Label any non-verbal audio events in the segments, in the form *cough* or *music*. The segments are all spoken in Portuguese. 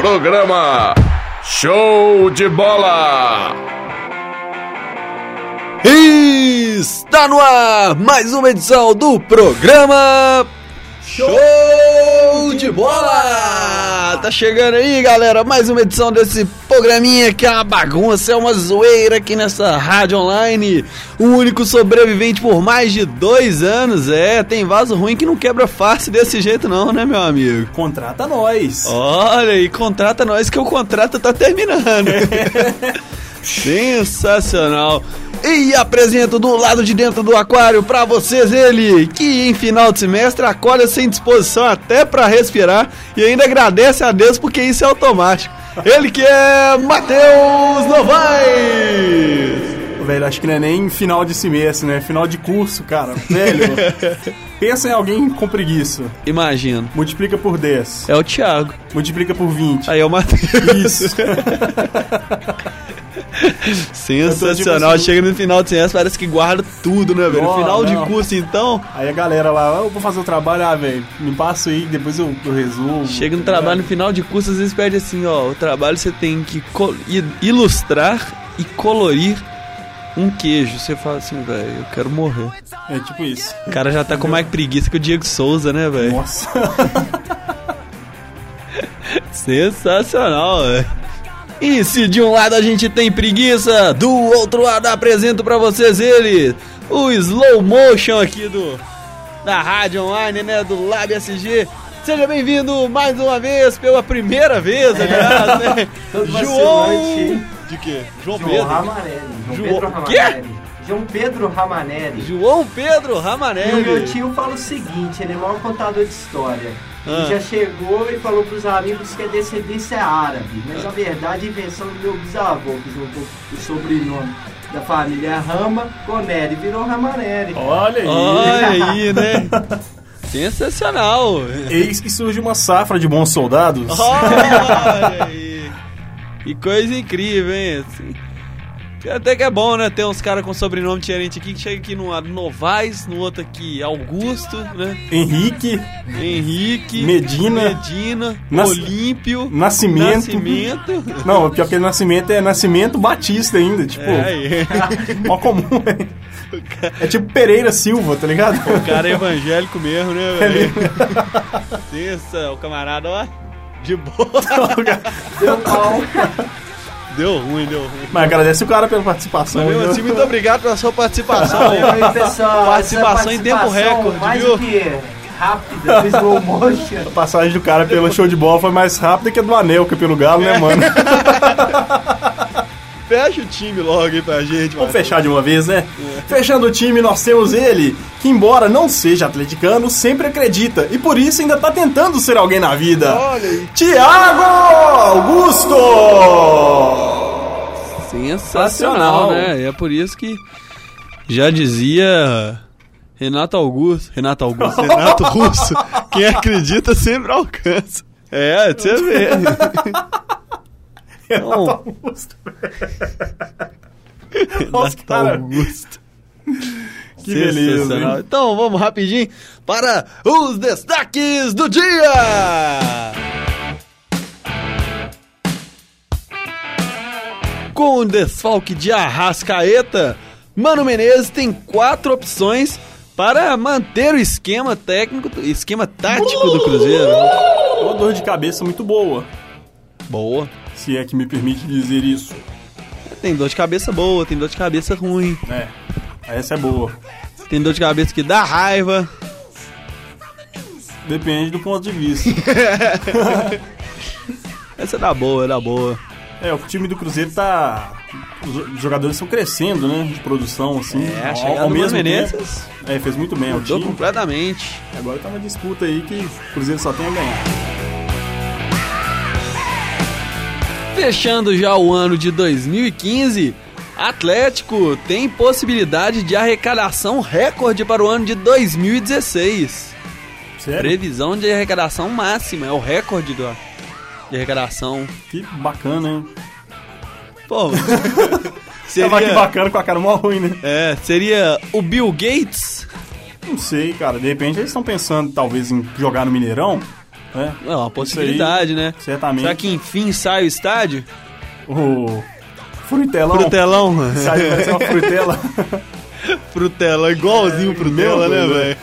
Programa Show de Bola! Está no ar mais uma edição do programa Show de Bola! Tá chegando aí, galera, mais uma edição desse programinha que é uma bagunça, é uma zoeira aqui nessa rádio online. O único sobrevivente por mais de dois anos, é, tem vaso ruim que não quebra fácil desse jeito não, né, meu amigo? Contrata nós. Olha aí, contrata nós que o contrato tá terminando. *laughs* Sensacional. E apresento do lado de dentro do aquário pra vocês ele, que em final de semestre acorda sem disposição até pra respirar e ainda agradece a Deus porque isso é automático. Ele que é Matheus Novaes. Velho, acho que não é nem final de semestre, né? Final de curso, cara. Velho, *laughs* pensa em alguém com preguiça. Imagino. Multiplica por 10. É o Thiago. Multiplica por 20. Aí é o Matheus. Isso. *laughs* *laughs* Sensacional. assim, Chega no final de semestre, parece que guarda tudo, né, velho? No Ó, final de não. curso, então, Aí a galera lá, "Ah, eu vou fazer o trabalho, ah, velho, me passa aí, depois eu, eu resolvo. Chega no trabalho no final de curso, às vezes pede assim, ó, o trabalho você tem que ilustrar e colorir um queijo. Você fala assim, velho, eu quero morrer. É tipo isso. O cara já tá com mais preguiça que o Diego Souza, né, velho? Nossa. *laughs* Sensacional, velho. E se de um lado a gente tem preguiça, do outro lado apresento pra vocês ele, o slow motion aqui do da rádio online, né, do Lab SG. Seja bem-vindo mais uma vez, pela primeira vez, aliás, né? *laughs* João... De quê? João, João Pedro. Ramanelli. João João- Pedro Quê? Ramanelli. João Pedro Ramanelli. João Pedro E o Ramanelli. meu tio fala o seguinte, ele é o maior contador de história. Ah. Ele já chegou e falou pros amigos que a descendência é árabe, mas na verdade a invenção do meu bisavô, que juntou o sobrenome da família Rama com Neri, virou Ramanelli. Olha aí. Olha aí, *laughs* né? Sensacional. Eis que surge uma safra de bons soldados. Olha aí. Que coisa incrível, hein? Até que é bom, né? Ter uns caras com sobrenome diferente aqui, que chega aqui no lado Novaes, no outro aqui Augusto, né? Henrique, Henrique, Medina. Medina, Nas- Olímpio, Nascimento. Nascimento. Não, pior que é Nascimento é Nascimento Batista ainda, tipo, É, aí. *laughs* mó comum, velho. É tipo Pereira Silva, tá ligado? O cara é evangélico mesmo, né, velho? Pensa, o camarada, ó, de boa. Deu pau. Deu ruim, deu ruim. Mas agradece o cara pela participação. Mas mesmo viu? assim, muito obrigado pela sua participação. Aí, pessoal, Participação em tempo recorde, mais viu? do que rápida, do slow motion. A passagem do cara pelo show de bola foi mais rápida que a do Anelka pelo Galo, né, mano? *laughs* Fecha o time logo aí pra gente, Vamos fechar de uma vez, né? Fechando o time, nós temos ele, que embora não seja atleticano, sempre acredita e por isso ainda tá tentando ser alguém na vida. Olha aí. Tiago Augusto! Sensacional, né? E é por isso que já dizia Renato Augusto, Renato Augusto, *laughs* Renato Russo, quem acredita sempre alcança. É, você vê. *laughs* Renato Augusto. *laughs* Nossa, Renato cara, Augusto. *laughs* que beleza, hein? Então vamos rapidinho para os destaques do dia! Com o desfalque de Arrascaeta, Mano Menezes tem quatro opções para manter o esquema técnico, esquema tático do Cruzeiro. Uma dor de cabeça muito boa, Boa. Se é que me permite dizer isso. Tem dor de cabeça boa, tem dor de cabeça ruim, É, essa é boa. tem dor de cabeça que dá raiva. Depende do ponto de vista. *laughs* Essa é da boa, é da boa. É, o time do Cruzeiro tá. Os jogadores estão crescendo, né? De produção, assim. É, a Ao- chegada ao do mesmo Menezes tempo. É, fez muito bem ao mudou time. completamente. Agora tá uma disputa aí que o Cruzeiro só tem a ganhar. Fechando já o ano de 2015, Atlético tem possibilidade de arrecadação recorde para o ano de 2016. Sério? Previsão de arrecadação máxima, é o recorde do, de arrecadação. Que bacana, hein? Pô, *laughs* Tava que seria, bacana com a cara mó ruim, né? é, seria o Bill Gates? Não sei, cara. De repente eles estão pensando, talvez, em jogar no Mineirão. Né? É uma possibilidade, né? certamente. Será que enfim sai o estádio? O frutelão. Frutelão. Sai, vai ser uma frutela. *laughs* Frutela, igualzinho É, Frutela, né, velho?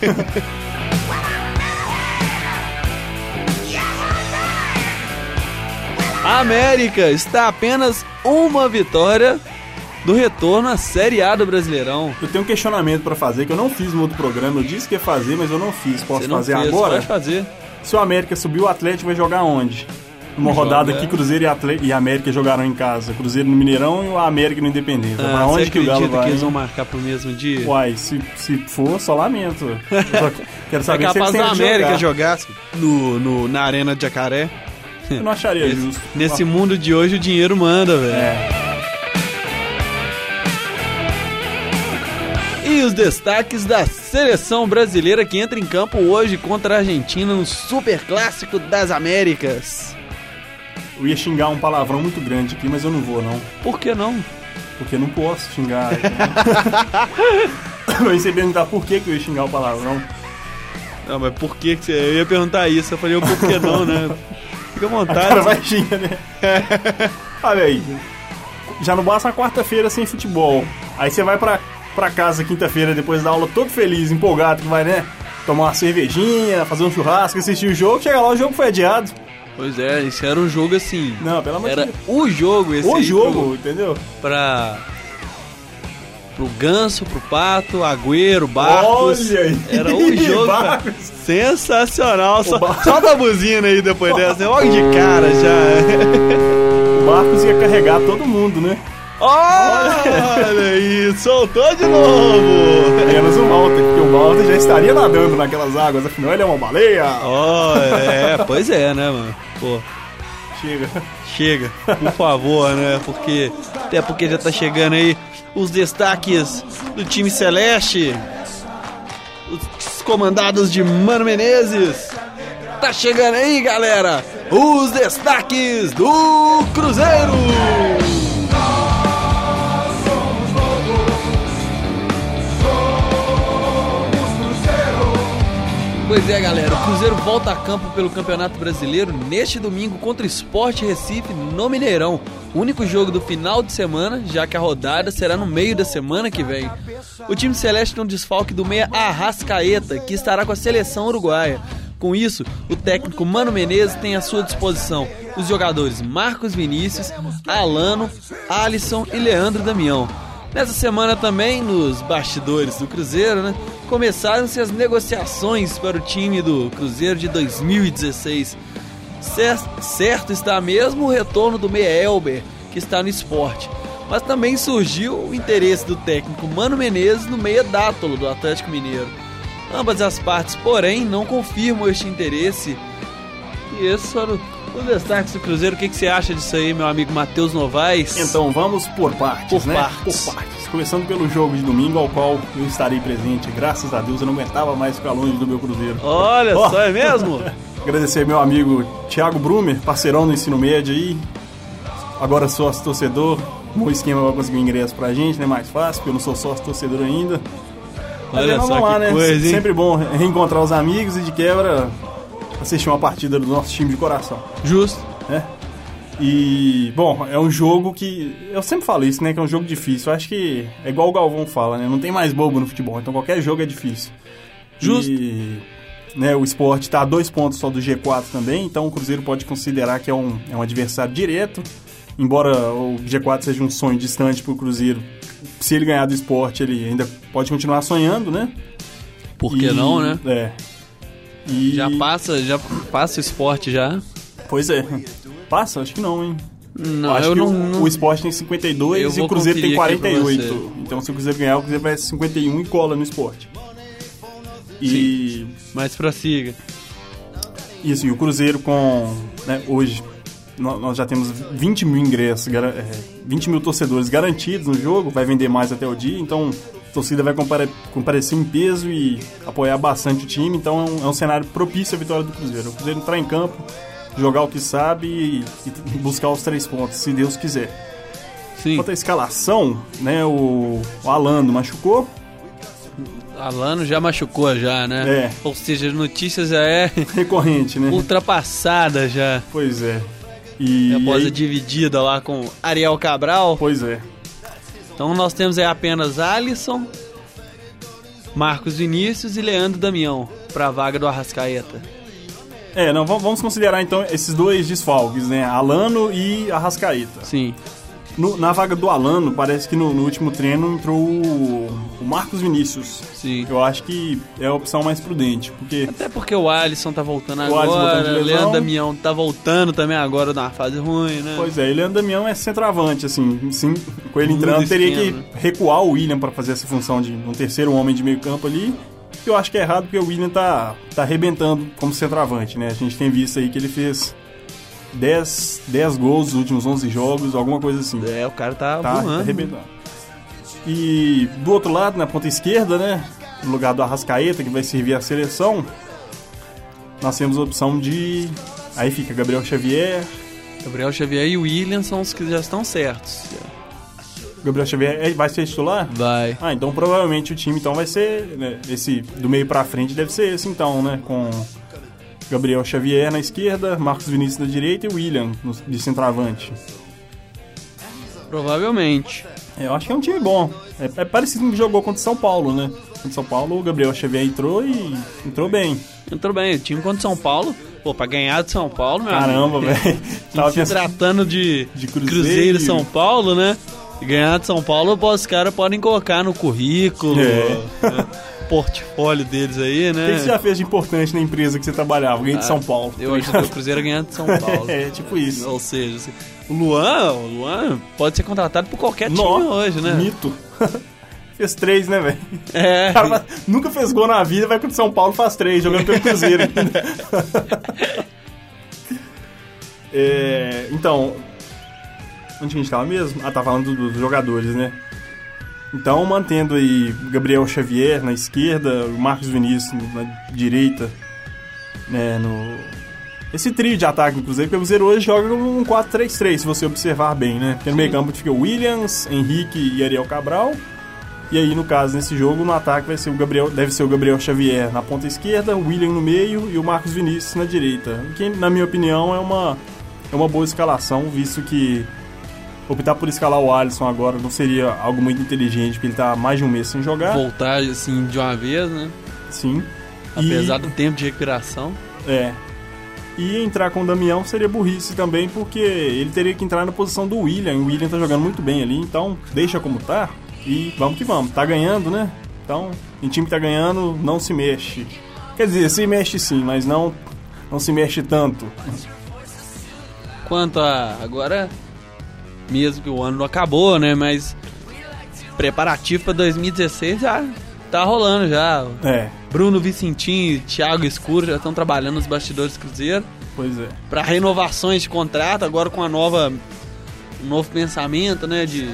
A *laughs* América está apenas uma vitória do retorno à Série A do Brasileirão. Eu tenho um questionamento pra fazer que eu não fiz no outro programa. Eu disse que ia fazer, mas eu não fiz. Posso não fazer fez, agora? Pode fazer. Se o América subir, o Atlético vai jogar onde? Uma Joga- rodada que Cruzeiro e, Atle... e América jogaram em casa. Cruzeiro no Mineirão e o América no Independência. Ah, pra onde que o Galo vai? que eles vão marcar pro mesmo dia? Uai, se, se for, só lamento. Só quero É saber se capaz da têm que América jogar. jogar no, no- na Arena de Jacaré. Eu não acharia justo. nesse mundo de hoje o dinheiro manda, velho. É. E os destaques da seleção brasileira que entra em campo hoje contra a Argentina no Super Clássico das Américas. Eu ia xingar um palavrão muito grande aqui, mas eu não vou, não. Por que não? Porque eu não posso xingar. *laughs* eu ia perguntar por que, que eu ia xingar o palavrão. Não, mas por que que você... Eu ia perguntar isso, eu falei, o por que não, né? Fica à vontade. cara vai xingar, né? *laughs* Olha aí. Já não basta a quarta-feira sem futebol. Aí você vai pra, pra casa quinta-feira depois da aula todo feliz, empolgado, que vai, né? Tomar uma cervejinha, fazer um churrasco, assistir o jogo. Chega lá, o jogo foi adiado. Pois é, isso era um jogo assim... Não, pelo amor de Era o jogo esse O jogo, entendeu? Pro, pra... Pro Ganso, pro Pato, Agüero, Barcos. Olha aí. Era o *laughs* jogo. Barcos. Sensacional. Só, Bar- solta a buzina aí depois dessa. né? Logo de cara já. *laughs* O Marcos ia carregar todo mundo, né? Olha aí, soltou de novo. Menos o Malta, porque o Malta já estaria nadando naquelas águas, afinal ele é uma baleia. Ó, é, pois é, né, mano? Pô, Chega. chega, por favor, né? Porque até porque já tá chegando aí os destaques do time celeste. Os comandados de Mano Menezes. Tá chegando aí, galera, os destaques do Cruzeiro. Pois é, galera, o Cruzeiro volta a campo pelo Campeonato Brasileiro neste domingo contra o Sport Recife no Mineirão. Único jogo do final de semana, já que a rodada será no meio da semana que vem. O time celeste tem um desfalque do meia Arrascaeta, que estará com a seleção uruguaia. Com isso, o técnico Mano Menezes tem à sua disposição os jogadores Marcos Vinícius, Alano, Alisson e Leandro Damião. Nessa semana também, nos bastidores do Cruzeiro, né, começaram-se as negociações para o time do Cruzeiro de 2016. Cer- Certo está mesmo o retorno do meia Elber, que está no esporte. Mas também surgiu o interesse do técnico Mano Menezes no meia Dátolo, do Atlético Mineiro. Ambas as partes, porém, não confirmam este interesse. E esses foram os destaques do Cruzeiro. O que, que você acha disso aí, meu amigo Matheus Novaes? Então vamos por partes, Por né? partes. Por partes. Começando pelo jogo de domingo, ao qual eu estarei presente. Graças a Deus eu não aguentava mais ficar longe do meu Cruzeiro. Olha Ó. só, é mesmo? *laughs* Agradecer meu amigo Thiago Brumer, parceirão no ensino médio aí. Agora sócio torcedor. Bom esquema pra conseguir o ingresso pra gente, né? Mais fácil, porque eu não sou sócio torcedor ainda. Mas Olha vamos só lá, né? coisa? Sempre bom reencontrar os amigos e de quebra assistir uma partida do nosso time de coração. Justo. né? E, bom, é um jogo que. Eu sempre falo isso, né? Que é um jogo difícil. Eu acho que é igual o Galvão fala, né? Não tem mais bobo no futebol, então qualquer jogo é difícil. Justo. E, né, o esporte tá a dois pontos só do G4 também, então o Cruzeiro pode considerar que é um, é um adversário direto. Embora o G4 seja um sonho distante pro Cruzeiro, se ele ganhar do esporte, ele ainda pode continuar sonhando, né? Por que E- não, né? É. E- Já passa, já passa o esporte já. Pois é. Passa? Acho que não, hein? Não, acho eu que não, o, não- o esporte tem 52 Eu e o Cruzeiro tem conferir aqui pra 48. Então se o Cruzeiro ganhar, o Cruzeiro vai 51 e cola no esporte. E Mas prossiga. isso, e o Cruzeiro com. né, hoje nó- nós já temos 20 mil ingressos, gara- é, 20 mil torcedores garantidos no jogo, vai vender mais até o dia, então a torcida vai compare- comparecer em peso e apoiar bastante o time, então é um, é um cenário propício à vitória do Cruzeiro. O Cruzeiro entrar em campo, jogar o que sabe e, e buscar os três pontos, se Deus quiser. Sim. Quanto à escalação, né, o, o Alano machucou, Alano já machucou já, né? É. Ou seja, a notícia já é Recorrente, né? ultrapassada já. Pois é. E, E após aí- a dividida lá com Ariel Cabral. Pois é. Então nós temos aí apenas Alisson, Marcos Vinícius e Leandro Damião pra vaga do Arrascaeta. É, não, vamos vamos considerar então esses dois desfalques, né? Alano e Arrascaeta. Sim. No- na vaga do Alano, parece que no, no último treino entrou o, o Marcos Vinícius. Sim. Eu acho que é a opção mais prudente, porque Até porque o Alisson tá voltando O agora, voltando lesão. Leandro Damião tá voltando também agora numa fase ruim, né? Pois é, e Leandro Damião é centroavante, assim, sim, com ele entrando, teria esquema, que recuar o William pra fazer essa função de um terceiro homem de meio campo ali. Que eu acho que é errado porque o William tá, tá arrebentando como centroavante, né? A gente tem visto aí que ele fez 10, 10 gols nos últimos 11 jogos, alguma coisa assim. É, o cara tá, Tá voando. arrebentando. E do outro lado, na ponta esquerda, né? No lugar do Arrascaeta, que vai servir a seleção, nós temos a opção de. Aí fica Gabriel Xavier, Gabriel Xavier e o William são os que já estão certos. Gabriel Xavier vai ser titular? Vai. Ah, então provavelmente o time então vai ser né, esse do meio pra frente deve ser esse então, né, com Gabriel Xavier na esquerda, Marcos Vinícius na direita e William no- de centroavante. Provavelmente. É, Eu acho que é um time bom. É, é parecido com o que jogou contra o São Paulo, né? Contra o São Paulo, o Gabriel Xavier entrou e entrou bem. Entrou bem. O time contra o São Paulo, pô, pra ganhar de São Paulo, meu Caramba, velho. *laughs* *laughs* Tava Se tratando de, De Cruzeiro, Cruzeiro. e São Paulo, né? E ganhar de São Paulo, pô, os caras podem colocar no currículo, É. né? *laughs* portfólio deles aí, O né? que que você já fez de importante na empresa que você trabalhava? Ganhei de São Paulo. Eu ajudei o Cruzeiro a ganhar de São Paulo. *laughs* É, tipo isso. Ou seja, assim, o Luan, o Luan pode ser contratado por qualquer time hoje, né? Mito. *laughs* Fez três, né, velho? É. O cara nunca fez gol na vida, vai contra o São Paulo faz três, jogando pelo Cruzeiro. *laughs* É, então, onde que a gente tava mesmo? Ah, tá falando do- dos jogadores, né? Então, mantendo aí Gabriel Xavier na esquerda, Marcos Vinícius na direita, né, no... Esse trio de ataque, inclusive, porque o Cruzeiro hoje joga um 4-3-3, se você observar bem, né? Porque no meio campo fica o Williams, Henrique e Ariel Cabral. E aí, no caso, nesse jogo, no ataque vai ser o Gabriel, deve ser o Gabriel Xavier na ponta esquerda, o William no meio e o Marcos Vinícius na direita. Que, na minha opinião, é uma, é uma boa escalação, visto que optar por escalar o Alisson agora não seria algo muito inteligente, porque ele tá mais de um mês sem jogar. Voltar assim de uma vez, né? Sim. Apesar E- do tempo de recuperação. É. E entrar com o Damião seria burrice também, porque ele teria que entrar na posição do William. O William tá jogando muito bem ali, então deixa como tá e vamos que vamos. Tá ganhando, né? Então, em time que tá ganhando, não se mexe. Quer dizer, se mexe sim, mas não, não se mexe tanto. Quanto a agora, mesmo que o ano não acabou, né? Mas preparativo pra 2016 já tá rolando já. É, Bruno Vicentinho e Thiago Escuro já estão trabalhando nos bastidores do Cruzeiro pois é. para renovações de contrato, agora com a nova um novo pensamento, né, de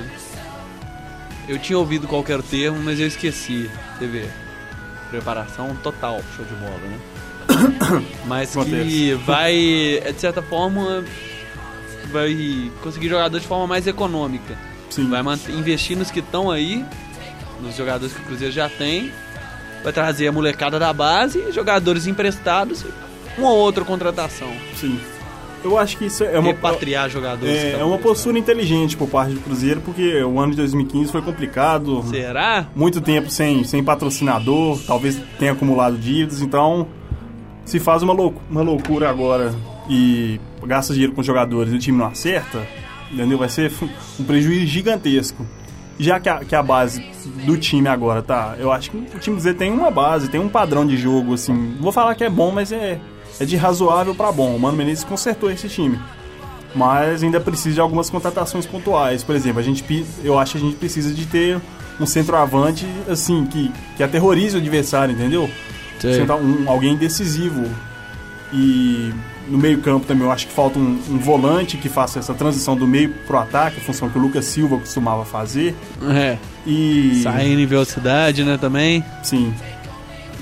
eu tinha ouvido qualquer termo, mas eu esqueci. Você vê. Preparação total, show de bola, né? *coughs* Mas que vai, é, de certa forma, vai conseguir jogadores de forma mais econômica. Sim. Vai investir nos que estão aí, nos jogadores que o Cruzeiro já tem. Vai trazer a molecada da base, jogadores emprestados, uma ou outra contratação. Sim. Eu acho que isso é uma, Repatriar jogadores. é, é uma postura inteligente por parte do Cruzeiro, porque o ano de 2015 foi complicado. Será? muito tempo sem, sem patrocinador, talvez tenha acumulado dívidas, então se faz uma, lou uma loucura agora e gasta dinheiro com jogadores e o time não acerta, entendeu? Vai ser um prejuízo gigantesco. Já que a, que a base do time agora tá, eu acho que o time Z tem uma base, tem um padrão de jogo, assim, vou falar que é bom, mas é, é de razoável pra bom. O Mano Menezes consertou esse time. Mas ainda precisa de algumas contratações pontuais. Por exemplo, a gente, eu acho que a gente precisa de ter um centroavante assim que, que aterrorize o adversário, entendeu? Um- alguém decisivo. E no meio-campo também eu acho que falta um, um volante que faça essa transição do meio pro ataque, a função que o Lucas Silva costumava fazer. É. E Saindo em velocidade, né, também. Sim.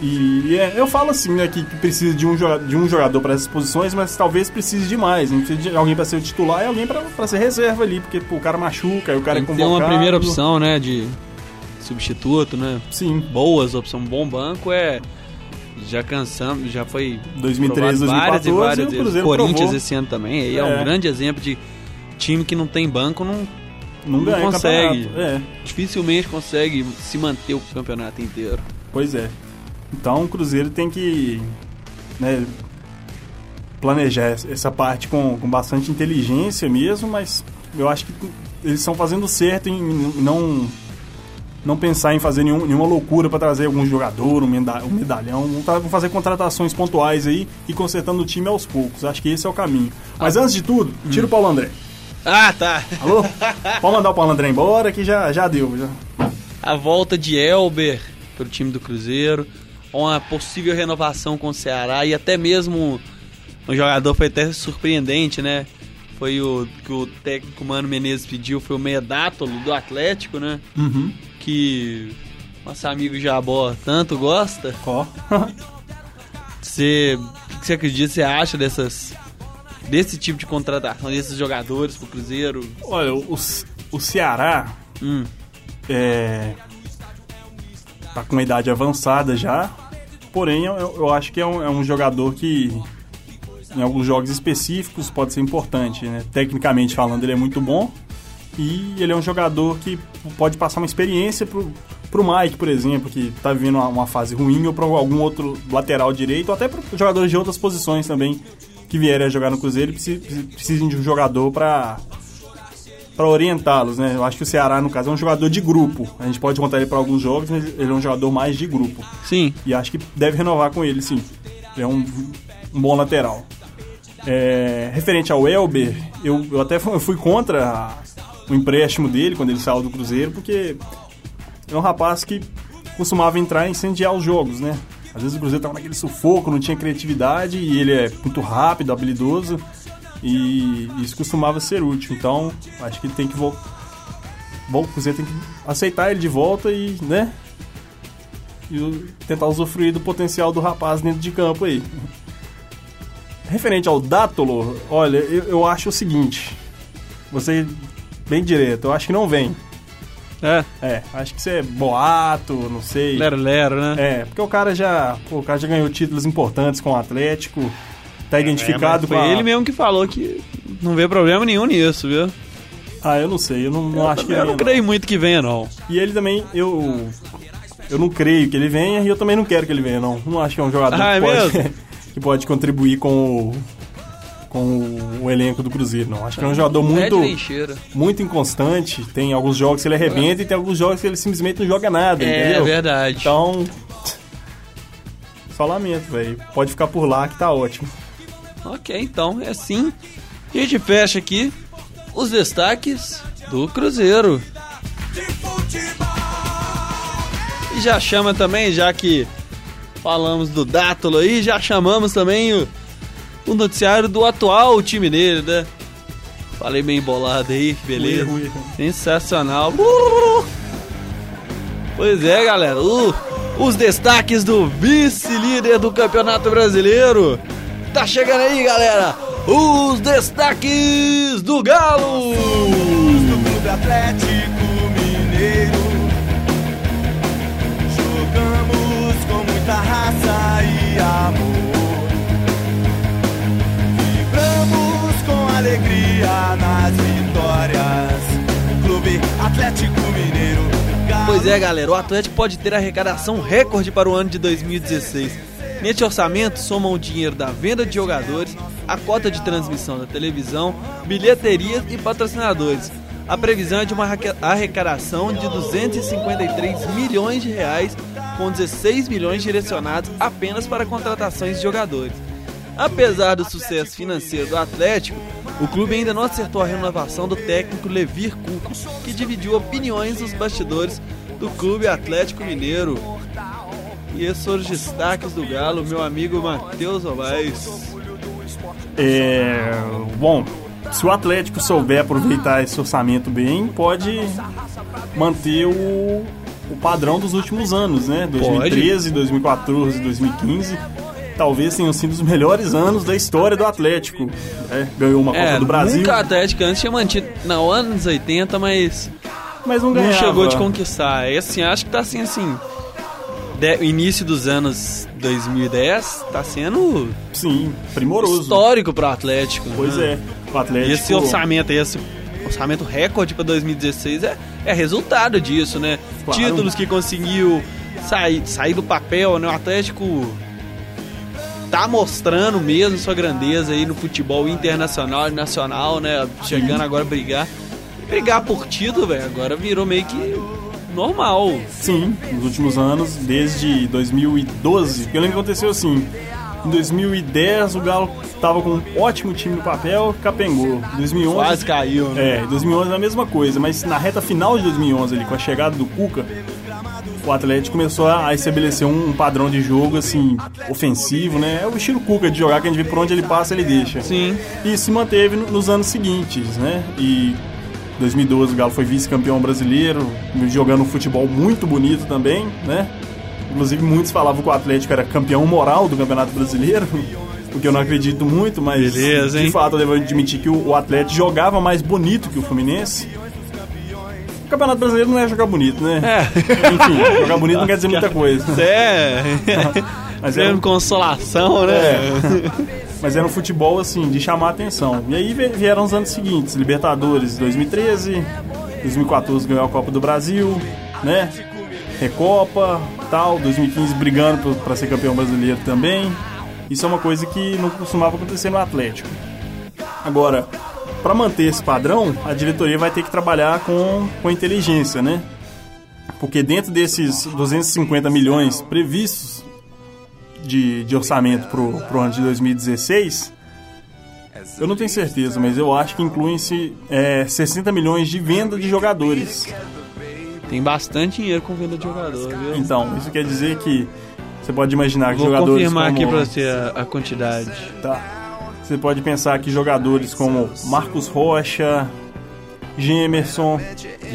E é, eu falo assim, né, que, que precisa de um, de um jogador para essas posições, mas talvez precise de mais. Não precisa de alguém para ser o titular e alguém para ser reserva ali, porque pô, o cara machuca, o cara Tem é convocado. uma primeira opção, né, de substituto, né? Sim. Boas opções, bom banco é. Já cansamos, já foi 2013, provado várias 2014 e várias e o vezes. Corinthians provou. esse ano também. Aí é. um É. grande exemplo de time que não tem banco, não, Não, Não ganha consegue. É, dificilmente consegue se manter o campeonato inteiro. pois é. Então o Cruzeiro tem que né, planejar essa parte com, com bastante inteligência mesmo, mas eu acho que eles estão fazendo certo em não não pensar em fazer nenhum- nenhuma loucura para trazer algum jogador, um, meda- um medalhão. Vão fazer contratações pontuais aí e consertando o time aos poucos. Acho que esse é o caminho. Mas antes de tudo, tira o Paulo André. Ah, tá. Alô? *laughs* Pode mandar o Paulo André embora que já, já deu. Já. A volta de Elber para o time do Cruzeiro, uma possível renovação com o Ceará e até mesmo um jogador foi até surpreendente, né? Foi o que o técnico Mano Menezes pediu, foi o meia Dátolo do Atlético, né? Uhum. Que nosso amigo Jabó tanto gosta. Ó. *laughs* Você, o que você acredita, você acha dessas desse tipo de contratação desses jogadores pro Cruzeiro? Olha, o, o Ceará Hum, é, tá com uma idade avançada já, porém eu, eu acho que é um, é um jogador que em alguns jogos específicos pode ser importante, né? Tecnicamente falando, ele é muito bom e ele é um jogador que pode passar uma experiência pro, pro Mike, por exemplo, que tá vivendo uma, uma fase ruim, ou para algum outro lateral direito, ou até para jogadores de outras posições também que vierem a jogar no Cruzeiro e precis- precisem de um jogador para para orientá-los, né? Eu acho que o Ceará, no caso, é um jogador de grupo. A gente pode contar ele para alguns jogos, mas ele é um jogador mais de grupo. sim. E acho que deve renovar com ele, sim. Ele é um, um bom lateral. É, referente ao Elber, eu, eu até fui contra a- o empréstimo dele quando ele saiu do Cruzeiro, porque é um rapaz que costumava entrar e incendiar os jogos, né? Às vezes o Cruzeiro tava naquele sufoco, não tinha criatividade e ele é muito rápido, habilidoso e isso costumava ser útil. Então, acho que tem que voltar. O Cruzeiro tem que aceitar ele de volta e, né? E tentar usufruir do potencial do rapaz dentro de campo aí. Referente ao Dátolo, olha, eu, eu acho o seguinte. Você bem direto, eu acho que não vem. É, É, acho que isso é boato, não sei. lero lero, né? É, porque o cara já, pô, o cara já ganhou títulos importantes com o Atlético, tá identificado É, Foi com a... ele mesmo que falou que não vê problema nenhum nisso, viu? Ah, eu não sei, eu não, não acho que eu não não. creio muito que venha, não. E ele também, eu eu não creio que ele venha e eu também não quero que ele venha, não. Não acho que é um jogador Ah, é que, pode, mesmo? *laughs* que pode contribuir com o, com o, elenco do Cruzeiro, não. Acho que é um jogador É muito, muito inconstante. Tem alguns jogos que ele arrebenta e tem alguns jogos que ele simplesmente não joga nada, É entendeu? verdade. Então, só lamento, velho. Pode ficar por lá que tá ótimo. Ok, então é assim. A gente fecha aqui os destaques do Cruzeiro. E já chama também, já que falamos do Dátolo aí, já chamamos também o, o noticiário do atual time dele, né? Falei bem bolado aí, que beleza. Erro, erro. Sensacional. Pois é, galera. o- os destaques do vice-líder do Campeonato Brasileiro. Tá chegando aí, galera. Os destaques do Galo. do Clube Atlético amor. Vibramos com alegria nas vitórias. Clube Atlético Mineiro. Pois é, galera. O Atlético pode ter arrecadação recorde para o ano de 2016. Neste orçamento, somam o dinheiro da venda de jogadores, a cota de transmissão da televisão, bilheterias e patrocinadores. A previsão é de uma arreca- arrecadação de 253 milhões de reais, com 16 milhões direcionados apenas para contratações de jogadores. Apesar do sucesso financeiro do Atlético, o clube ainda não acertou a renovação do técnico Levir Cuco, que dividiu opiniões nos bastidores do Clube Atlético Mineiro. E esses foram os destaques do Galo, meu amigo Matheus Novaes. É, bom, se o Atlético souber aproveitar esse orçamento bem, pode manter o, o padrão dos últimos anos, né? 2013, 2014, 2015. Talvez tenham sido os melhores anos da história do Atlético. né? Ganhou uma Copa É, do Brasil. nunca o Atlético antes tinha mantido, não, anos 80, mas mas não não ganhava. chegou de conquistar. E assim, acho que tá assim, assim. de- início dos anos 2010 tá sendo Sim, primoroso. histórico pro Atlético. Pois né? é. O Atlético. E esse orçamento, esse orçamento recorde pra 2016 é, é resultado disso, né? Claro. Títulos que conseguiu sair, sair do papel, né? O Atlético tá mostrando mesmo sua grandeza aí no futebol internacional e nacional, né? Chegando agora a brigar. Brigar por título, velho, agora virou meio que normal. Sim, nos últimos anos, desde 2012. Porque eu lembro que aconteceu assim. Em 2010 o Galo tava com um ótimo time no papel, capengou. Em 2011 Quase caiu, né? É, 2011 é a mesma coisa, mas na reta final de 2011 ali, com a chegada do Cuca, o Atlético começou a estabelecer um padrão de jogo assim ofensivo, né? É o estilo Cuca de jogar que a gente vê por onde ele passa, ele deixa. Sim. E se manteve no- nos anos seguintes, né? E 2012 o Galo foi vice-campeão brasileiro, jogando um futebol muito bonito também, né? Inclusive muitos falavam que o Atlético era campeão moral do Campeonato Brasileiro, *laughs* o que eu não acredito muito, mas Beleza, de hein? fato eu devo admitir que o Atlético jogava mais bonito que o Fluminense. O Campeonato Brasileiro não é jogar bonito, né? É. *laughs* Enfim, jogar bonito não quer dizer muita coisa. *laughs* É. Mas era, Prêmio consolação, né? É. mas era um futebol assim, de chamar a atenção. E aí vi- vieram os anos seguintes: Libertadores 2013, 2014 ganhou a Copa do Brasil, né? Recopa, tal, 2015 brigando para ser campeão brasileiro também. Isso é uma coisa que não costumava acontecer no Atlético. Agora, para manter esse padrão, a diretoria vai ter que trabalhar com, com inteligência, né? Porque dentro desses 250 milhões previstos de, de orçamento pro, pro ano de 2016, eu não tenho certeza, mas eu acho que incluem-se é, 60 milhões de venda de jogadores. Tem bastante dinheiro com venda de jogador, viu? Então, isso quer dizer que você pode imaginar que Vou jogadores confirmar como... aqui pra você a, a quantidade. Tá. Você pode pensar que jogadores como Marcos Rocha, Gemerson,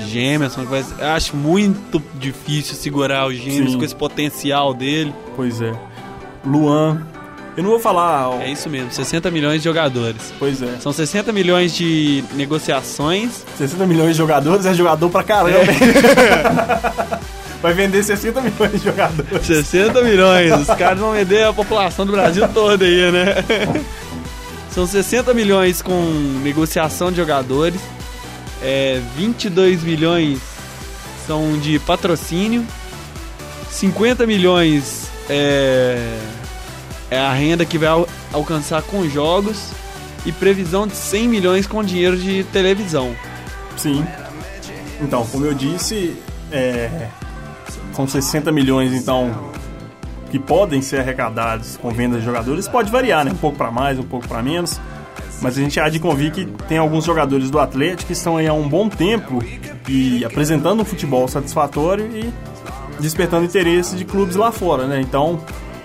Gemerson, eu acho muito difícil segurar o Gemerson Sim. com esse potencial dele. pois é, Luan. Eu não vou falar, ó, É isso mesmo, 60 milhões de jogadores. pois é, São 60 milhões de negociações. 60 milhões de jogadores é jogador pra caramba. hein? *laughs* Vai vender 60 milhões de jogadores. 60 milhões. Os caras vão vender a população do Brasil toda aí, né? *laughs* São 60 milhões com negociação de jogadores. É, 22 milhões são de patrocínio. 50 milhões é, é a renda que vai al- alcançar com jogos. E previsão de 100 milhões com dinheiro de televisão. Sim. Então, como eu disse, é, são 60 milhões, então, que podem ser arrecadados com venda de jogadores. Pode variar, né? Um pouco para mais, um pouco para menos. Mas a gente há de convir que tem alguns jogadores do Atlético que estão aí há um bom tempo e apresentando um futebol satisfatório e despertando interesse de clubes lá fora, né? Então,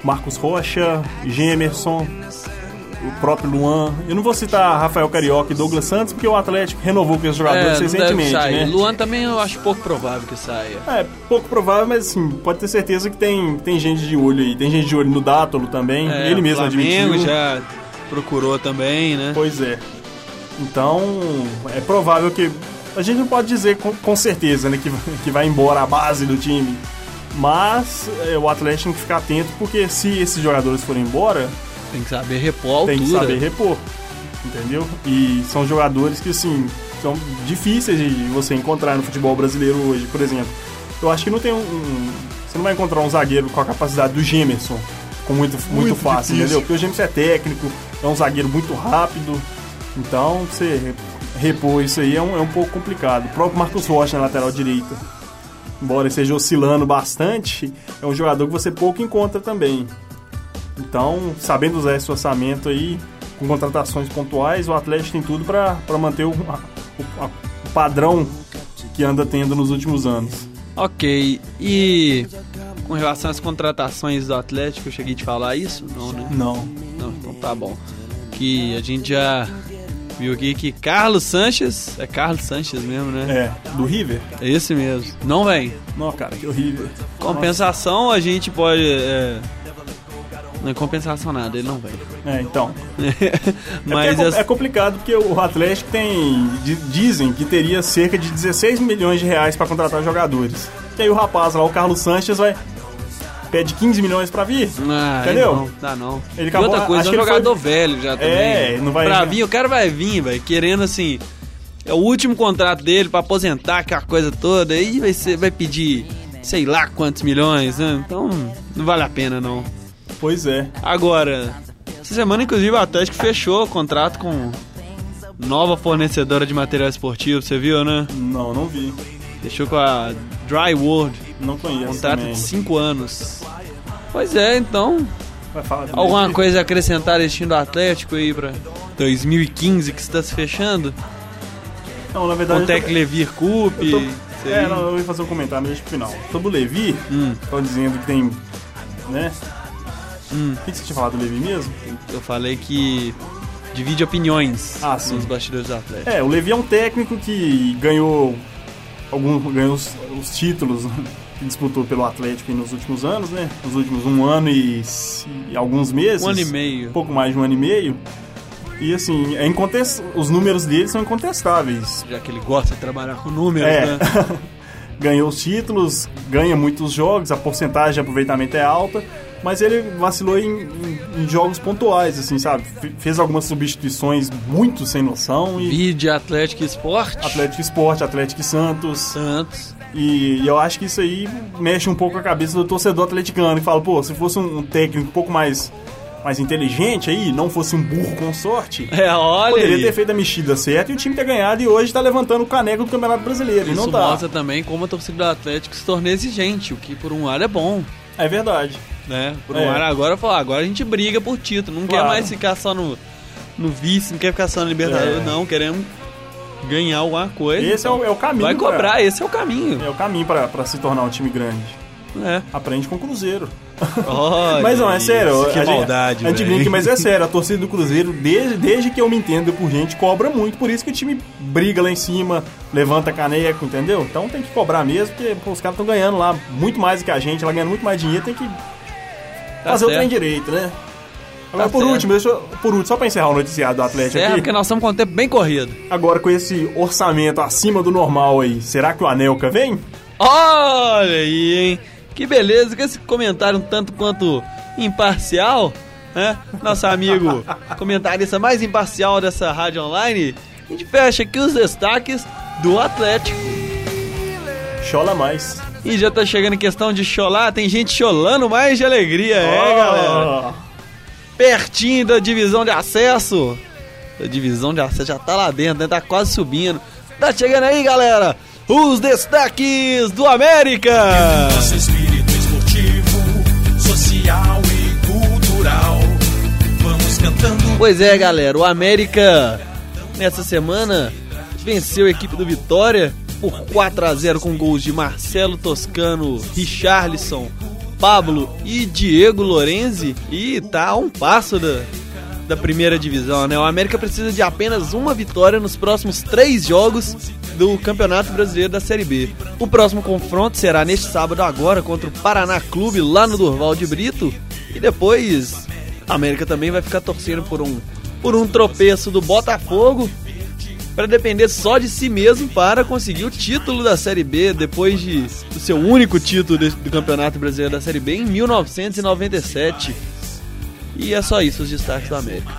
Marcos Rocha, Gemerson, o próprio Luan. Eu não vou citar Rafael Carioca e Douglas Santos, porque o Atlético renovou com esses jogadores É, recentemente, né? Luan também eu acho pouco provável que saia. É, pouco provável, mas assim, pode ter certeza que tem, tem gente de olho aí. Tem gente de olho no Dátolo também, É, ele mesmo Flamengo admitiu. já procurou também, né? Pois é. Então, é provável que. A gente não pode dizer com, com certeza né, que, que vai embora a base do time. Mas é, o Atlético tem que ficar atento, porque se esses jogadores forem embora, Tem que saber repor a tem altura. que saber repor. Entendeu? E são jogadores que, assim, são difíceis de você encontrar no futebol brasileiro hoje. Por exemplo, eu acho que não tem um. um- você não vai encontrar um zagueiro com a capacidade do Gemerson com muito, muito, fácil, difícil. entendeu? Porque o Gemerson é técnico, é um zagueiro muito rápido. Então, você repor isso aí é um, é um pouco complicado. O próprio Marcos Rocha na lateral direita. Embora ele esteja oscilando bastante, é um jogador que você pouco encontra também. Então, sabendo usar esse orçamento aí, com contratações pontuais, o Atlético tem tudo para manter o, a- o- a- o padrão que anda tendo nos últimos anos. Ok, e com relação às contratações do Atlético, eu cheguei de falar isso? Não, né? Não. Não, então tá bom. Que a gente já viu aqui que Carlos Sanches, é Carlos Sanches mesmo, né? É, do River? É esse mesmo. Não vem. Não, cara, que horrível. Compensação, a gente pode é, Não é compensação nada, ele não vem. É, então. *laughs* Mas é, as- é complicado porque o Atlético tem. di- Dizem que teria cerca de 16 milhões de reais pra contratar jogadores. E aí o rapaz lá, o Carlos Sanches, vai. Pede 15 milhões pra vir. Ah, Entendeu? Não, dá não. Ele e acabou- outra coisa, acho é que um ele foi- jogador velho já também. É, não vai- Pra vir, o cara vai vir, velho, querendo assim. É o último contrato dele pra aposentar, aquela coisa toda. Aí vai, ser, vai pedir sei lá quantos milhões, né? Então não vale a pena não. Pois é. Agora, essa semana, inclusive, o Atlético fechou o contrato com nova fornecedora de material esportivo, você viu, né? Não, não vi. Fechou com a Dry World, Não conheço. contrato também. de 5 anos. Pois é, então, Vai falar do alguma Levi? coisa a acrescentar esse time do Atlético aí pra 2015 que está se fechando? Não, na verdade. O Tec Levir Cup, eu tô-. É, não, eu ia fazer um comentário, mas deixa pro final. Sobre o Levi, Hum. estão dizendo que tem. Né? Hum. O que que você tinha falado do Levi mesmo? Eu falei que divide opiniões Ah, sim. nos bastidores do Atlético. É, o Levi é um técnico que ganhou algum, ganhou os, os títulos que disputou pelo Atlético nos últimos anos, né? Nos últimos um ano e, e alguns meses. Um ano e meio. Um pouco mais de um ano e meio. E assim, é incontest... os números dele são incontestáveis. Já que ele gosta de trabalhar com números, É. né? *laughs* Ganhou os títulos, ganha muitos jogos, a porcentagem de aproveitamento é alta, mas ele vacilou em, em- em jogos pontuais, assim, sabe? Fe- Fez algumas substituições muito sem noção e Vide Atlético Esporte. Atlético Esporte, Atlético e Santos. Santos. E, e eu acho que isso aí mexe um pouco a cabeça do torcedor atleticano e fala, pô, se fosse um, um técnico um pouco mais, mais inteligente aí, não fosse um burro com sorte, É, olha poderia aí. ter feito a mexida certa e o time ter ganhado e hoje tá levantando o caneco do Campeonato Brasileiro. e Isso não tá. mostra também como a torcida do Atlético se torna exigente, o que por um lado é bom, É verdade. Né? Um É. agora falar, agora a gente briga por título, não Claro. quer mais ficar só no, no vice, não quer ficar só no Libertadores, É. não, queremos ganhar alguma coisa. Esse é o, é o caminho. Vai pra- cobrar, esse é o caminho. É o caminho pra, pra se tornar um time grande. É. Aprende com o Cruzeiro. *laughs* Mas não, é sério. Que a gente- maldade, gente velho. mas é sério. A torcida do Cruzeiro, desde, desde que eu me entendo por gente, cobra muito. Por isso que o time briga lá em cima, levanta caneco, entendeu? Então tem que cobrar mesmo, porque pô, os caras estão ganhando lá muito mais do que a gente, lá ganhando muito mais dinheiro, tem que Tá fazer o certo. trem direito, né? Agora, Tá por certo. último, deixa eu- por último, só pra encerrar o noticiário do Atlético É, aqui. porque nós estamos com o tempo bem corrido. Agora, com esse orçamento acima do normal aí, será que o Anelka vem? Olha aí, hein? Que beleza, com esse comentário um tanto quanto imparcial, né? Nosso amigo *laughs* comentarista mais imparcial dessa rádio online. A gente fecha aqui os destaques do Atlético. Chola mais. E já tá chegando em questão de cholar, tem gente cholando mais de alegria, é, Ó. galera? Pertinho da divisão de acesso. A divisão de acesso já tá lá dentro, né? Tá quase subindo. Tá chegando aí, galera, os destaques do América. Nosso espírito esportivo, social e cultural. Vamos cantando. Pois é, galera, o América nessa semana venceu a equipe do Vitória por 4 a 0 com gols de Marcelo Toscano, Richarlison, Pablo e Diego Lorenzi e tá a um passo da, da primeira divisão, né? O América precisa de apenas uma vitória nos próximos três jogos do Campeonato Brasileiro da Série B. O próximo confronto será neste sábado agora contra o Paraná Clube lá no Durval de Brito e depois a América também vai ficar torcendo por um por um tropeço do Botafogo para depender só de si mesmo para conseguir o título da Série B depois de do seu único título de- do Campeonato Brasileiro da Série B em 1997. E é só isso os destaques do América.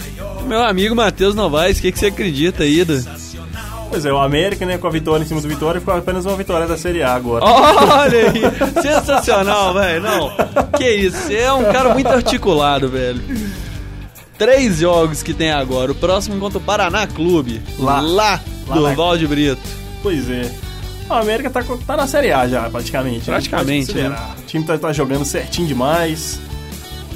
Meu amigo Matheus Novaes, o que, que você acredita aí? Do... Pois é, o América, né, com a vitória em cima do Vitória, ficou apenas uma vitória da Série A agora. Olha aí, *laughs* sensacional, velho. Não, que isso, você é um cara muito articulado, velho. Três jogos que tem agora. O próximo contra o Paraná Clube. Lá. Lá, Lá do na- Valde Brito. Pois é. O América tá, tá na Série A já, praticamente. né? Praticamente, considerar. O time tá, tá jogando certinho demais.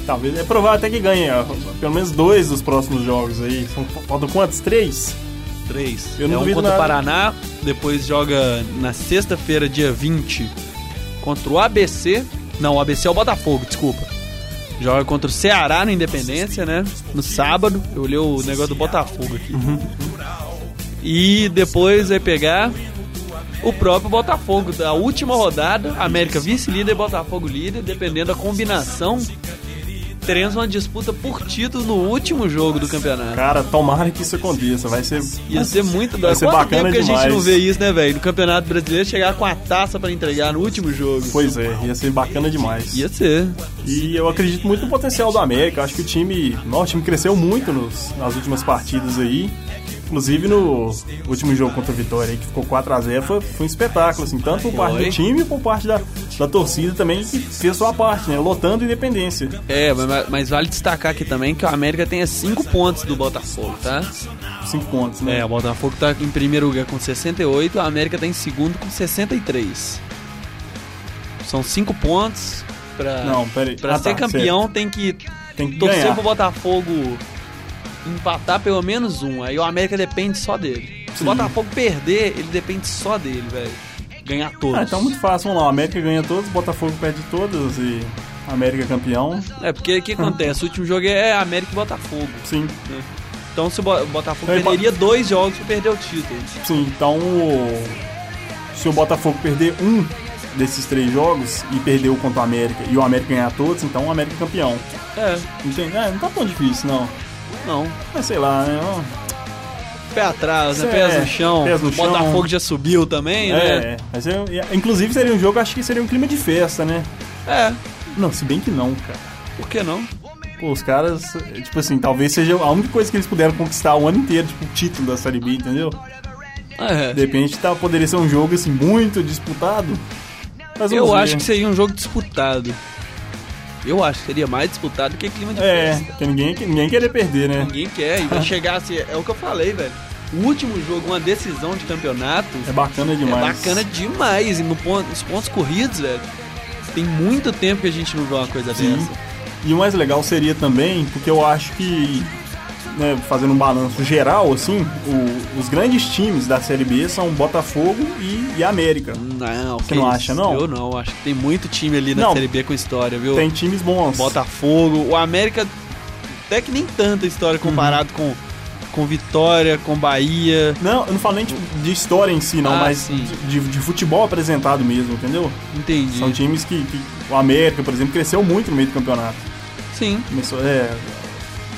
Talvez, é provável até que ganhe ó, pelo menos dois dos próximos jogos aí. São, faltam quantos? Três? Três. Eu não é um contra o nada. Paraná, depois joga na sexta-feira, dia 20, contra o ABC. Não, o ABC é o Botafogo, desculpa. Joga contra o Ceará na Independência, né? No sábado. Eu olhei o negócio do Botafogo aqui. Uhum. E depois vai pegar o próprio Botafogo. Da última rodada, América vice-líder e Botafogo líder, dependendo da combinação teremos uma disputa por título no último jogo do campeonato. Cara, tomara que isso aconteça. Vai ser. Ia ser muito Vai ser Quanto bacana tempo que a gente demais. não vê isso, né, velho? No Campeonato Brasileiro chegar com a taça pra entregar no último jogo. Pois é, ia ser bacana demais. Ia ser. E eu acredito muito no potencial do América. Acho que o time. Nossa, o time cresceu muito nos- nas últimas partidas aí. Inclusive no último jogo contra o Vitória, aí, que ficou 4x0, foi, foi um espetáculo, assim, tanto por parte do time e por parte da, da torcida também, que fez sua parte, né? Lotando independência. É, mas, mas vale destacar aqui também que o América tem 5 pontos do Botafogo, tá? Cinco pontos, né? É, o Botafogo tá em primeiro lugar com 68, o América tá em segundo com 63. São 5 pontos pra, Não, peraí. pra Ah, ser tá, campeão tem que Tem que torcer ganhar. pro Botafogo empatar pelo menos um. Aí o América depende só dele. Se o Botafogo perder, ele depende só dele, velho. Ganhar todos. Ah, então muito fácil, vamos lá. O América ganha todos, o Botafogo perde todas e América é campeão. É, porque o que acontece? O último jogo é América e Botafogo. Sim, Então se o Bo- Botafogo É, perderia dois jogos pra perder o título. sim. Então, se o Botafogo perder um desses três jogos e perder o contra o América e o América ganhar todos, então o América é campeão. É, Entende? É, não tá tão difícil, não. Não. Mas sei lá, né? Pé atrás, né? É, Pés no chão. pés no chão. Botafogo já subiu também, né? É, mas é- é- inclusive seria um jogo, acho que seria um clima de festa, né? É. Não, se bem que não, cara. Por que não? Pô, os caras, é, tipo assim, talvez seja a única coisa que eles puderam conquistar o ano inteiro, tipo, o título da Série B, entendeu? É. De repente tá, poderia ser um jogo, assim, muito disputado. Eu acho que seria um jogo disputado. Eu acho que seria mais disputado que clima de É, festa. que ninguém, que ninguém querer perder, né? Ninguém quer. E vai *laughs* chegar assim, é o que eu falei, velho. O último jogo, uma decisão de campeonato, É bacana é demais. bacana demais. E no ponto, nos pontos corridos, velho, tem muito tempo que a gente não vê uma coisa Sim. dessa. E o mais legal seria também, porque eu acho que, né, fazendo um balanço geral, assim, o- os grandes times da Série B são Botafogo e, e América. Não, Você não acha, não? Eu não, acho que tem muito time ali na Não. Série B com história, viu? Tem times bons. Botafogo, o América até que nem tanta história comparado com, com Vitória, com Bahia. Não, eu não falo nem tipo, de história em si, não, Ah, mas de, de futebol apresentado mesmo, entendeu? Entendi. São times que, que- O América, por exemplo, cresceu muito no meio do campeonato. Sim. Começou, é.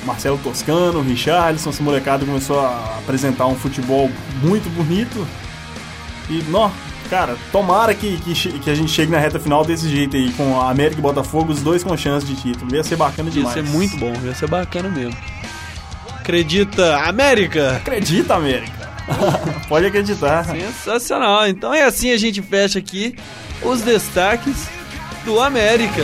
Marcelo Toscano, Richarlison, esse molecado começou a apresentar um futebol muito bonito. E, nó, cara, tomara que, que, que a gente chegue na reta final desse jeito aí, com a América e Botafogo, os dois com chance de título. Ia ser bacana Ia demais. ser muito bom, ia ser bacana mesmo. Acredita, América! Acredita, América! *laughs* Pode acreditar. Sensacional. Então é assim a gente fecha aqui os destaques do América.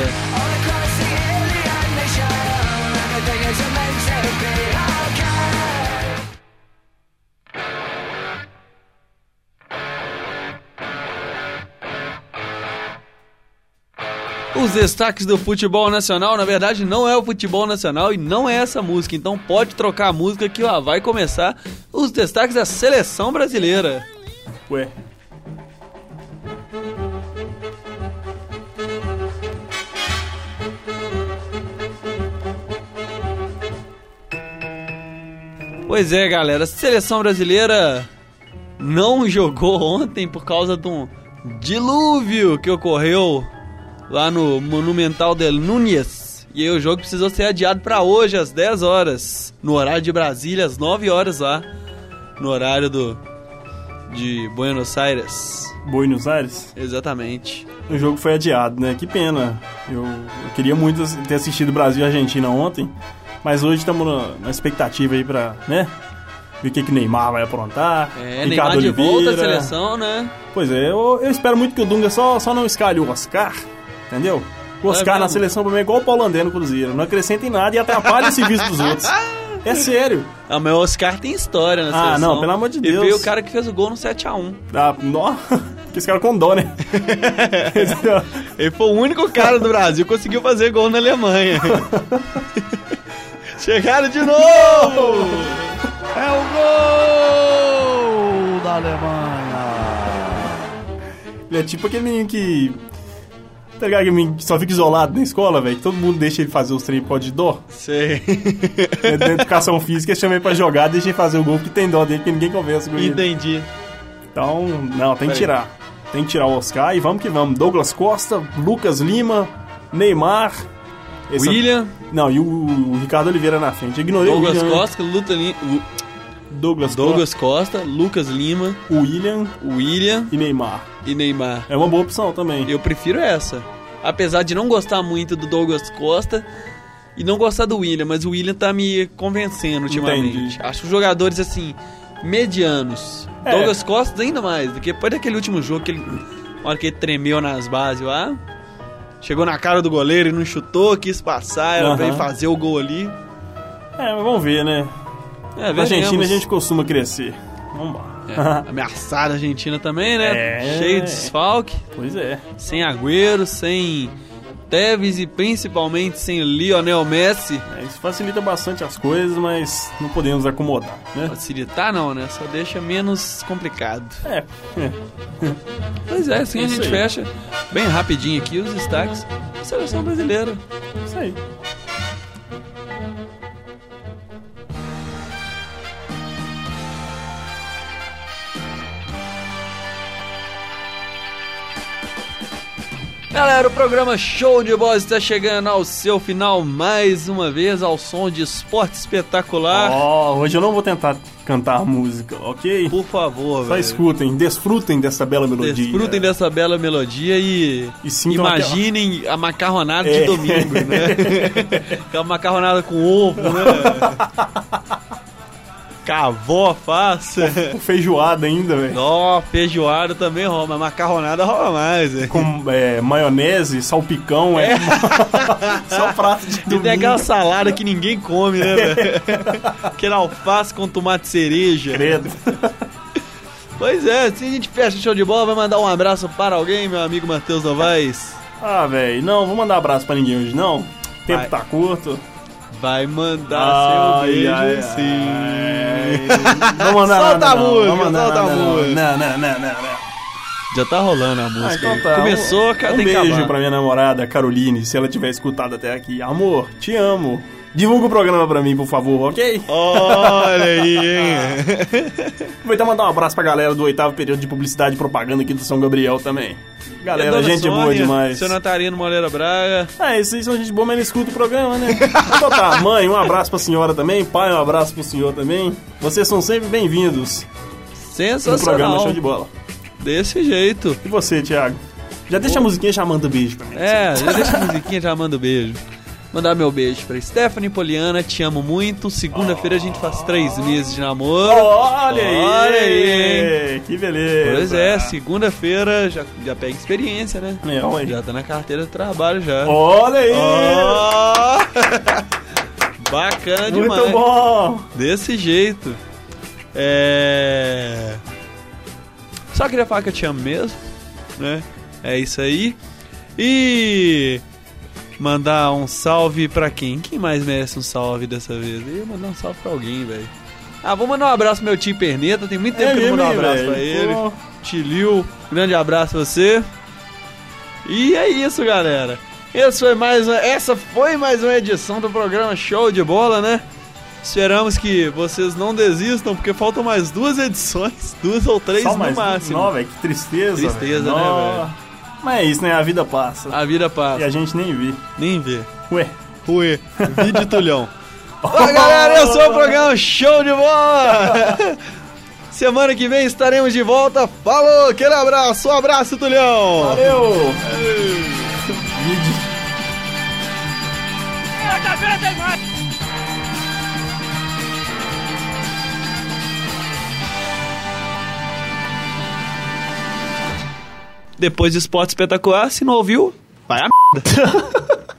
Os destaques do futebol nacional, na verdade, não é o futebol nacional e não é essa música. Então pode trocar a música que ó, vai começar os destaques da seleção brasileira. Ué. Pois é, galera, a seleção brasileira não jogou ontem por causa de um dilúvio que ocorreu lá no Monumental del Núñez. E aí o jogo precisou ser adiado para hoje às 10 horas, no horário de Brasília, às 9 horas lá, no horário do de Buenos Aires. Buenos Aires. Exatamente. O jogo foi adiado, né? Que pena. Eu, eu queria muito ter assistido Brasil e Argentina ontem, mas hoje estamos na, na expectativa aí pra, né? Ver o que, que Neymar vai aprontar. É, Neymar de volta à seleção, né? Pois é, eu, eu espero muito que o Dunga só, só não escalhe o Oscar, entendeu? O Oscar mesmo? na seleção mim é igual o Paulo André no Cruzeiro. Não acrescenta em nada e atrapalha o serviço dos outros. *laughs* É sério. Ah, mas o Oscar tem história na Ah, seleção. não, pelo amor de E Deus. veio o cara que fez o gol no 7x1. Ah, que *laughs* esse cara com dó, né? *laughs* Ele foi o único cara do Brasil que conseguiu fazer gol na Alemanha. Chegaram de novo! É o gol da Alemanha. Ele é tipo aquele menino que. Tá ligado? Que só fica isolado na escola, velho. que Todo mundo deixa ele fazer os treinos causa de dó. Sei. É, Da educação física, chama ele pra jogar, deixa ele fazer o gol, porque tem dó dele, porque ninguém conversa com ele. Entendi. Então, não, tem que tirar. Tem que tirar o Oscar e vamos que vamos. Douglas Costa, Lucas Lima, Neymar William, Não, e o, o Ricardo Oliveira na frente. Eu ignorei Douglas o William. Costa, Luta Lu- Douglas, Douglas Costa, Lucas Lima, Costa, William William e Neymar. e Neymar. É uma boa opção também. Eu prefiro essa. Apesar de não gostar muito do Douglas Costa e não gostar do William, mas o William tá me convencendo ultimamente. Entendi. Acho jogadores assim, medianos. É. Douglas Costa ainda mais, do que depois daquele último jogo que ele. Na hora que ele tremeu nas bases lá. Chegou na cara do goleiro e não chutou, quis passar, Aham. veio fazer o gol ali. É, mas vamos ver, né? É, Na Argentina a gente costuma crescer. Vamos lá. É, ameaçada a Argentina também, né? É. Cheio de desfalque. Pois é. sem Agüero, sem Tevez e principalmente sem Lionel Messi. É, Isso facilita bastante as coisas, mas não podemos acomodar, né? Facilitar não, né? Só deixa menos complicado. É, é. Pois é, assim a Isso gente aí. fecha bem rapidinho aqui os destaques da seleção brasileira. isso aí. Galera, o programa Show de Bola está chegando ao seu final mais uma vez ao som de esporte espetacular. Ó, hoje eu não vou tentar cantar música, ok? Por favor, Só velho. escutem, desfrutem dessa bela melodia. Desfrutem dessa bela melodia e, E imaginem a macarronada de É. domingo, né? *laughs* Aquela macarronada com ovo, né? *laughs* Cavó faz. Com feijoada ainda, velho. Ó, feijoada também rola, mas macarronada rola mais, né? Com é, maionese, salpicão, é. *laughs* Só prato de E domingo. tem aquela salada que ninguém come, né, velho? *laughs* Aquele alface com tomate cereja. Credo. *laughs* Pois é, se a gente fecha o show de bola, vai mandar um abraço para alguém, meu amigo Matheus Novaes. Ah, velho, não, vou mandar abraço pra ninguém hoje, não. O tempo Vai. tá curto. Vai mandar seu beijo, sim. ai. Não mandar Solta nada, a não. música, Não solta a não. música. Não, não, não, não, não. Já tá rolando a música. Ah, então tá. Começou, cara, um beijo acabar. pra minha namorada, Caroline, se ela tiver escutado até aqui. Amor, te amo. Divulga o programa pra mim, por favor, ok? Olha aí, hein? *laughs* Aproveitar e mandar um abraço pra galera do oitavo período de publicidade e propaganda aqui do São Gabriel também. Galera, Dona gente boa Sônia, demais. Seu Natarino Moreira Braga. É, esses aí são gente boa, mas não escuta o programa, né? Então tá, *laughs* mãe, um abraço pra senhora também. Pai, um abraço pro senhor também. Vocês são sempre bem-vindos no programa Sensacional. Show de Bola. Desse jeito. E você, Thiago? Já deixa a musiquinha já manda beijo pra mim. É, já deixa a musiquinha, já manda beijo. Mandar meu beijo pra Stephanie Poliana, te amo muito. Segunda-feira a gente faz três meses de namoro. Olha aí! Olha aí, hein? Que beleza! Pois é, segunda-feira já, já pega experiência, né? É, aí. Já tá na carteira de trabalho já. Olha aí! Ó! *laughs* Bacana demais. Muito bom! Desse jeito. É. Só queria falar que eu te amo mesmo, né? É isso aí. E mandar um salve pra quem? Quem mais merece um salve dessa vez? Eu ia mandar um salve pra alguém, velho. Ah, vou mandar um abraço pro meu tio Perneta. Tem muito tempo É que eu não mando um abraço pra velho? ele. Pô. Tilil, grande abraço a você. E é isso, galera. Esse foi mais uma- essa foi mais uma edição do programa Show de Bola, né? Esperamos que vocês não desistam, porque faltam mais duas edições, *laughs* duas ou três Só no mais máximo. Não, velho, que tristeza. Tristeza, velho. né, velho? Mas é isso, né? A vida passa. A vida E a passa. gente nem vê. Nem vê. Ué. Rui, vídeo Tulhão. *laughs* Oi, galera, esse é o programa Show de Bola! *laughs* Semana que vem estaremos de volta. Falou, aquele abraço, um abraço, Tulhão! Valeu! Depois de Esporte Espetacular, se não ouviu, vai a merda. *laughs*